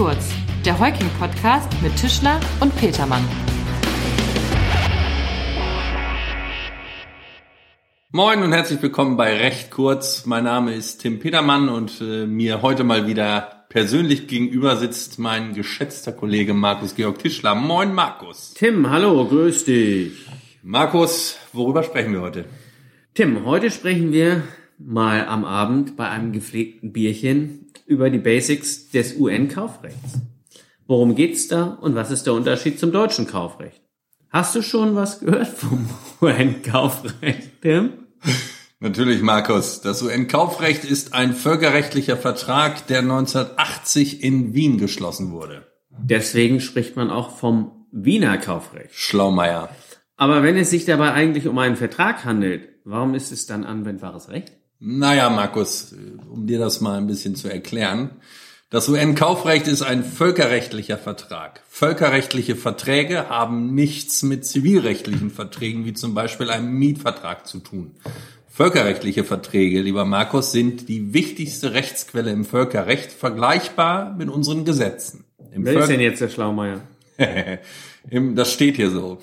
kurz, der Heuking-Podcast mit Tischler und Petermann. Moin und herzlich willkommen bei Recht kurz. Mein Name ist Tim Petermann und äh, mir heute mal wieder persönlich gegenüber sitzt mein geschätzter Kollege Markus Georg Tischler. Moin Markus. Tim, hallo, grüß dich. Markus, worüber sprechen wir heute? Tim, heute sprechen wir mal am Abend bei einem gepflegten Bierchen über die Basics des UN-Kaufrechts. Worum geht's da und was ist der Unterschied zum deutschen Kaufrecht? Hast du schon was gehört vom UN-Kaufrecht, Tim? Natürlich, Markus. Das UN-Kaufrecht ist ein völkerrechtlicher Vertrag, der 1980 in Wien geschlossen wurde. Deswegen spricht man auch vom Wiener Kaufrecht. Schlaumeier. Aber wenn es sich dabei eigentlich um einen Vertrag handelt, warum ist es dann anwendbares Recht? Naja, Markus, um dir das mal ein bisschen zu erklären. Das UN-Kaufrecht ist ein völkerrechtlicher Vertrag. Völkerrechtliche Verträge haben nichts mit zivilrechtlichen Verträgen wie zum Beispiel einem Mietvertrag zu tun. Völkerrechtliche Verträge, lieber Markus, sind die wichtigste Rechtsquelle im Völkerrecht, vergleichbar mit unseren Gesetzen. Im Wer ist denn jetzt der Schlaumeier? das steht hier so.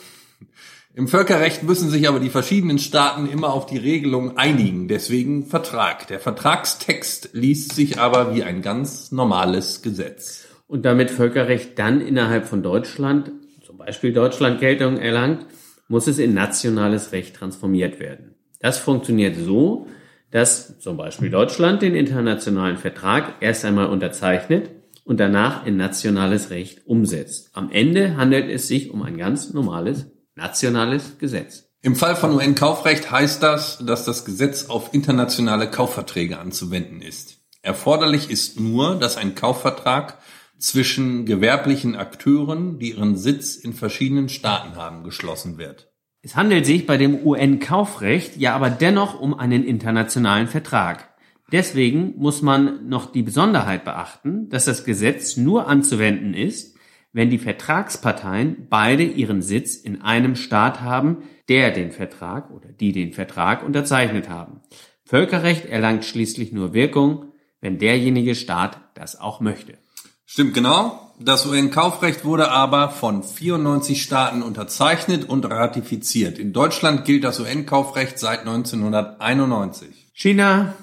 Im Völkerrecht müssen sich aber die verschiedenen Staaten immer auf die Regelung einigen, deswegen Vertrag. Der Vertragstext liest sich aber wie ein ganz normales Gesetz. Und damit Völkerrecht dann innerhalb von Deutschland, zum Beispiel Deutschland Geltung erlangt, muss es in nationales Recht transformiert werden. Das funktioniert so, dass zum Beispiel Deutschland den internationalen Vertrag erst einmal unterzeichnet und danach in nationales Recht umsetzt. Am Ende handelt es sich um ein ganz normales nationales Gesetz. Im Fall von UN-Kaufrecht heißt das, dass das Gesetz auf internationale Kaufverträge anzuwenden ist. Erforderlich ist nur, dass ein Kaufvertrag zwischen gewerblichen Akteuren, die ihren Sitz in verschiedenen Staaten haben, geschlossen wird. Es handelt sich bei dem UN-Kaufrecht ja aber dennoch um einen internationalen Vertrag. Deswegen muss man noch die Besonderheit beachten, dass das Gesetz nur anzuwenden ist, wenn die Vertragsparteien beide ihren Sitz in einem Staat haben, der den Vertrag oder die den Vertrag unterzeichnet haben. Völkerrecht erlangt schließlich nur Wirkung, wenn derjenige Staat das auch möchte. Stimmt genau. Das UN-Kaufrecht wurde aber von 94 Staaten unterzeichnet und ratifiziert. In Deutschland gilt das UN-Kaufrecht seit 1991. China,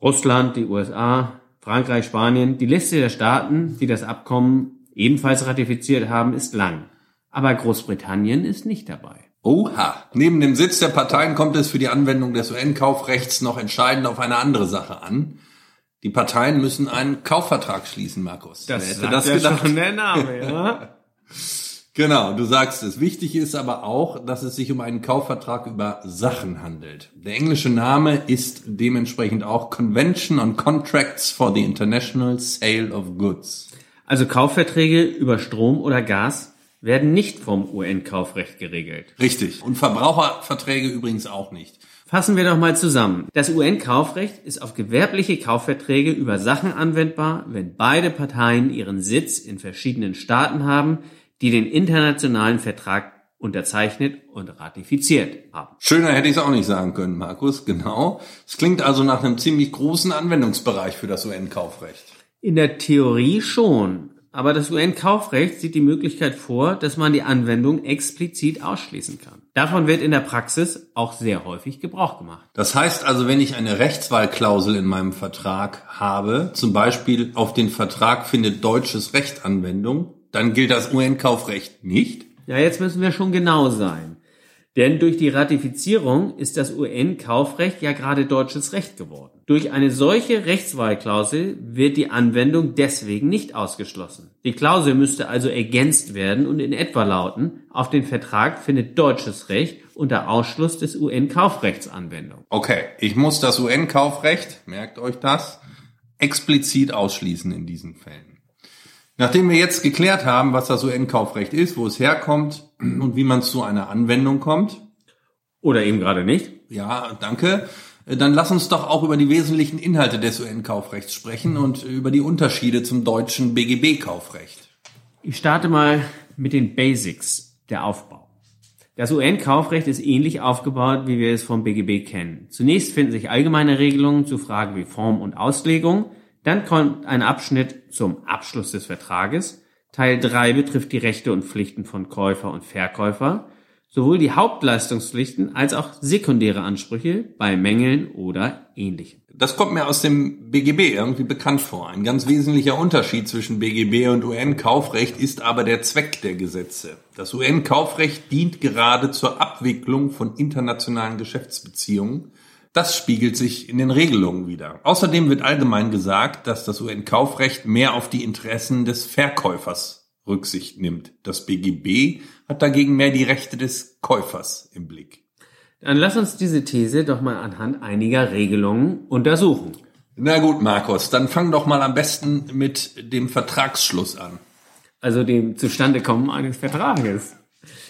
Russland, die USA, Frankreich, Spanien, die Liste der Staaten, die das Abkommen ebenfalls ratifiziert haben, ist lang. Aber Großbritannien ist nicht dabei. Oha. Neben dem Sitz der Parteien kommt es für die Anwendung des UN-Kaufrechts noch entscheidend auf eine andere Sache an. Die Parteien müssen einen Kaufvertrag schließen, Markus. Das Wer hätte das ja gedacht? schon der Name, ja? Genau, du sagst es. Wichtig ist aber auch, dass es sich um einen Kaufvertrag über Sachen handelt. Der englische Name ist dementsprechend auch Convention on Contracts for the International Sale of Goods. Also Kaufverträge über Strom oder Gas werden nicht vom UN-Kaufrecht geregelt. Richtig. Und Verbraucherverträge übrigens auch nicht. Fassen wir doch mal zusammen. Das UN-Kaufrecht ist auf gewerbliche Kaufverträge über Sachen anwendbar, wenn beide Parteien ihren Sitz in verschiedenen Staaten haben, die den internationalen Vertrag unterzeichnet und ratifiziert haben. Schöner hätte ich es auch nicht sagen können, Markus, genau. Es klingt also nach einem ziemlich großen Anwendungsbereich für das UN-Kaufrecht. In der Theorie schon. Aber das UN-Kaufrecht sieht die Möglichkeit vor, dass man die Anwendung explizit ausschließen kann. Davon wird in der Praxis auch sehr häufig Gebrauch gemacht. Das heißt also, wenn ich eine Rechtswahlklausel in meinem Vertrag habe, zum Beispiel auf den Vertrag findet deutsches Recht Anwendung, dann gilt das UN-Kaufrecht nicht? Ja, jetzt müssen wir schon genau sein. Denn durch die Ratifizierung ist das UN-Kaufrecht ja gerade deutsches Recht geworden. Durch eine solche Rechtswahlklausel wird die Anwendung deswegen nicht ausgeschlossen. Die Klausel müsste also ergänzt werden und in etwa lauten, auf den Vertrag findet deutsches Recht unter Ausschluss des UN-Kaufrechts Anwendung. Okay, ich muss das UN-Kaufrecht, merkt euch das, explizit ausschließen in diesen Fällen. Nachdem wir jetzt geklärt haben, was das UN-Kaufrecht ist, wo es herkommt und wie man zu einer Anwendung kommt. Oder eben gerade nicht. Ja, danke. Dann lass uns doch auch über die wesentlichen Inhalte des UN-Kaufrechts sprechen und über die Unterschiede zum deutschen BGB-Kaufrecht. Ich starte mal mit den Basics, der Aufbau. Das UN-Kaufrecht ist ähnlich aufgebaut, wie wir es vom BGB kennen. Zunächst finden sich allgemeine Regelungen zu Fragen wie Form und Auslegung. Dann kommt ein Abschnitt zum Abschluss des Vertrages. Teil 3 betrifft die Rechte und Pflichten von Käufer und Verkäufer, sowohl die Hauptleistungspflichten als auch sekundäre Ansprüche bei Mängeln oder ähnlichem. Das kommt mir aus dem BGB irgendwie bekannt vor. Ein ganz wesentlicher Unterschied zwischen BGB und UN-Kaufrecht ist aber der Zweck der Gesetze. Das UN-Kaufrecht dient gerade zur Abwicklung von internationalen Geschäftsbeziehungen das spiegelt sich in den Regelungen wieder. Außerdem wird allgemein gesagt, dass das UN-Kaufrecht mehr auf die Interessen des Verkäufers Rücksicht nimmt. Das BGB hat dagegen mehr die Rechte des Käufers im Blick. Dann lass uns diese These doch mal anhand einiger Regelungen untersuchen. Na gut, Markus, dann fang doch mal am besten mit dem Vertragsschluss an. Also dem Zustandekommen eines Vertrages.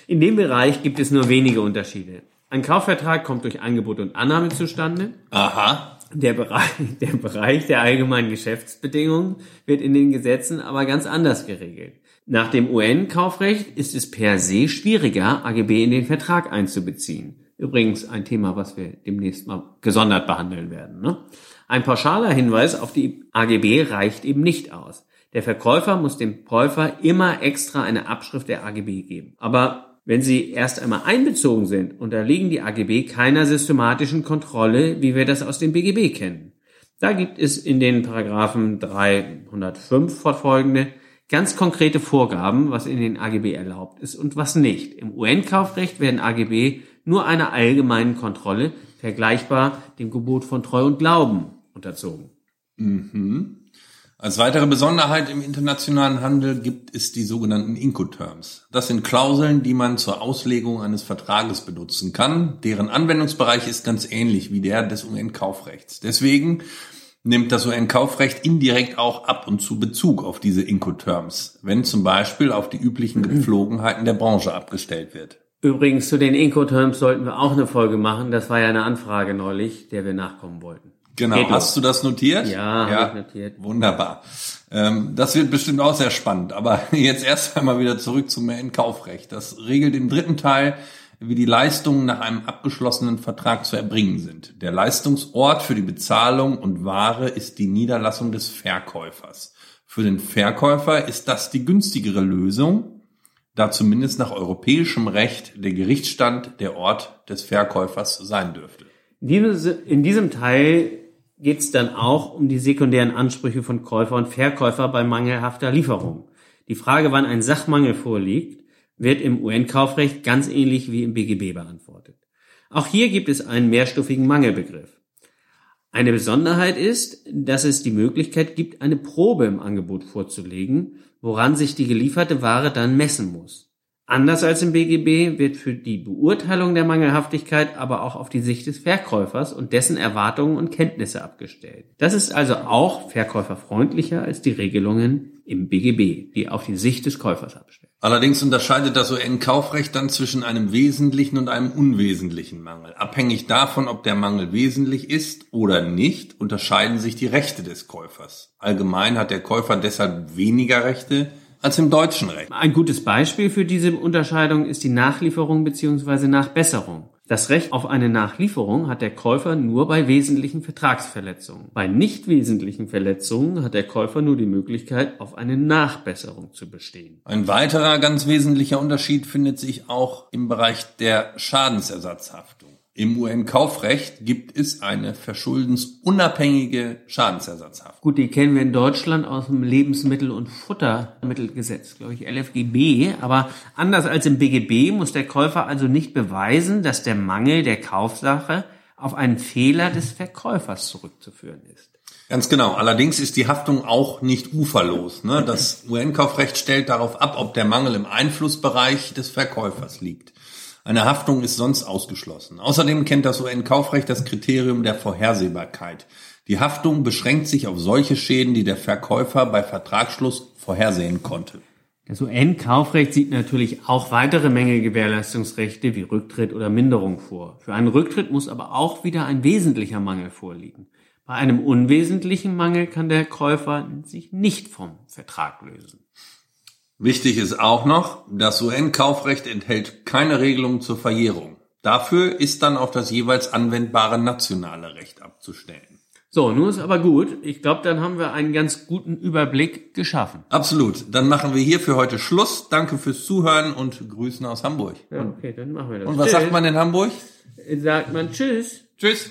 In dem Bereich gibt es nur wenige Unterschiede. Ein Kaufvertrag kommt durch Angebot und Annahme zustande. Aha. Der Bereich, der Bereich der allgemeinen Geschäftsbedingungen wird in den Gesetzen aber ganz anders geregelt. Nach dem UN-Kaufrecht ist es per se schwieriger, AGB in den Vertrag einzubeziehen. Übrigens ein Thema, was wir demnächst mal gesondert behandeln werden. Ne? Ein pauschaler Hinweis auf die AGB reicht eben nicht aus. Der Verkäufer muss dem Käufer immer extra eine Abschrift der AGB geben. Aber wenn sie erst einmal einbezogen sind, unterliegen die AGB keiner systematischen Kontrolle, wie wir das aus dem BGB kennen. Da gibt es in den Paragraphen 305 fortfolgende ganz konkrete Vorgaben, was in den AGB erlaubt ist und was nicht. Im UN-Kaufrecht werden AGB nur einer allgemeinen Kontrolle, vergleichbar dem Gebot von Treu und Glauben, unterzogen. Mhm. Als weitere Besonderheit im internationalen Handel gibt es die sogenannten Incoterms. Das sind Klauseln, die man zur Auslegung eines Vertrages benutzen kann. Deren Anwendungsbereich ist ganz ähnlich wie der des UN-Kaufrechts. Deswegen nimmt das UN-Kaufrecht indirekt auch ab und zu Bezug auf diese Incoterms, wenn zum Beispiel auf die üblichen Gepflogenheiten der Branche abgestellt wird. Übrigens zu den Incoterms sollten wir auch eine Folge machen. Das war ja eine Anfrage neulich, der wir nachkommen wollten. Genau. Geht Hast du das notiert? Ja, ja. ich notiert. Wunderbar. Ähm, das wird bestimmt auch sehr spannend. Aber jetzt erst einmal wieder zurück zum Kaufrecht. Das regelt im dritten Teil, wie die Leistungen nach einem abgeschlossenen Vertrag zu erbringen sind. Der Leistungsort für die Bezahlung und Ware ist die Niederlassung des Verkäufers. Für den Verkäufer ist das die günstigere Lösung, da zumindest nach europäischem Recht der Gerichtsstand der Ort des Verkäufers sein dürfte. In diesem Teil geht es dann auch um die sekundären Ansprüche von Käufer und Verkäufer bei mangelhafter Lieferung. Die Frage, wann ein Sachmangel vorliegt, wird im UN-Kaufrecht ganz ähnlich wie im BGB beantwortet. Auch hier gibt es einen mehrstufigen Mangelbegriff. Eine Besonderheit ist, dass es die Möglichkeit gibt, eine Probe im Angebot vorzulegen, woran sich die gelieferte Ware dann messen muss. Anders als im BGB wird für die Beurteilung der Mangelhaftigkeit aber auch auf die Sicht des Verkäufers und dessen Erwartungen und Kenntnisse abgestellt. Das ist also auch verkäuferfreundlicher als die Regelungen im BGB, die auf die Sicht des Käufers abstellen. Allerdings unterscheidet das UN-Kaufrecht dann zwischen einem wesentlichen und einem unwesentlichen Mangel. Abhängig davon, ob der Mangel wesentlich ist oder nicht, unterscheiden sich die Rechte des Käufers. Allgemein hat der Käufer deshalb weniger Rechte, als im deutschen Recht. Ein gutes Beispiel für diese Unterscheidung ist die Nachlieferung bzw. Nachbesserung. Das Recht auf eine Nachlieferung hat der Käufer nur bei wesentlichen Vertragsverletzungen. Bei nicht wesentlichen Verletzungen hat der Käufer nur die Möglichkeit, auf eine Nachbesserung zu bestehen. Ein weiterer ganz wesentlicher Unterschied findet sich auch im Bereich der Schadensersatzhaftung. Im UN-Kaufrecht gibt es eine verschuldensunabhängige Schadensersatzhaft. Gut, die kennen wir in Deutschland aus dem Lebensmittel- und Futtermittelgesetz, glaube ich, LFGB. Aber anders als im BGB muss der Käufer also nicht beweisen, dass der Mangel der Kaufsache auf einen Fehler des Verkäufers zurückzuführen ist. Ganz genau. Allerdings ist die Haftung auch nicht uferlos. Ne? Das UN-Kaufrecht stellt darauf ab, ob der Mangel im Einflussbereich des Verkäufers liegt. Eine Haftung ist sonst ausgeschlossen. Außerdem kennt das UN-Kaufrecht das Kriterium der Vorhersehbarkeit. Die Haftung beschränkt sich auf solche Schäden, die der Verkäufer bei Vertragsschluss vorhersehen konnte. Das UN-Kaufrecht sieht natürlich auch weitere Mängelgewährleistungsrechte wie Rücktritt oder Minderung vor. Für einen Rücktritt muss aber auch wieder ein wesentlicher Mangel vorliegen. Bei einem unwesentlichen Mangel kann der Käufer sich nicht vom Vertrag lösen. Wichtig ist auch noch, das UN-Kaufrecht enthält keine Regelung zur Verjährung. Dafür ist dann auf das jeweils anwendbare nationale Recht abzustellen. So, nun ist aber gut. Ich glaube, dann haben wir einen ganz guten Überblick geschaffen. Absolut. Dann machen wir hier für heute Schluss. Danke fürs Zuhören und Grüßen aus Hamburg. Ja, okay, dann machen wir das. Und was Tschüss. sagt man in Hamburg? Sagt man Tschüss. Tschüss.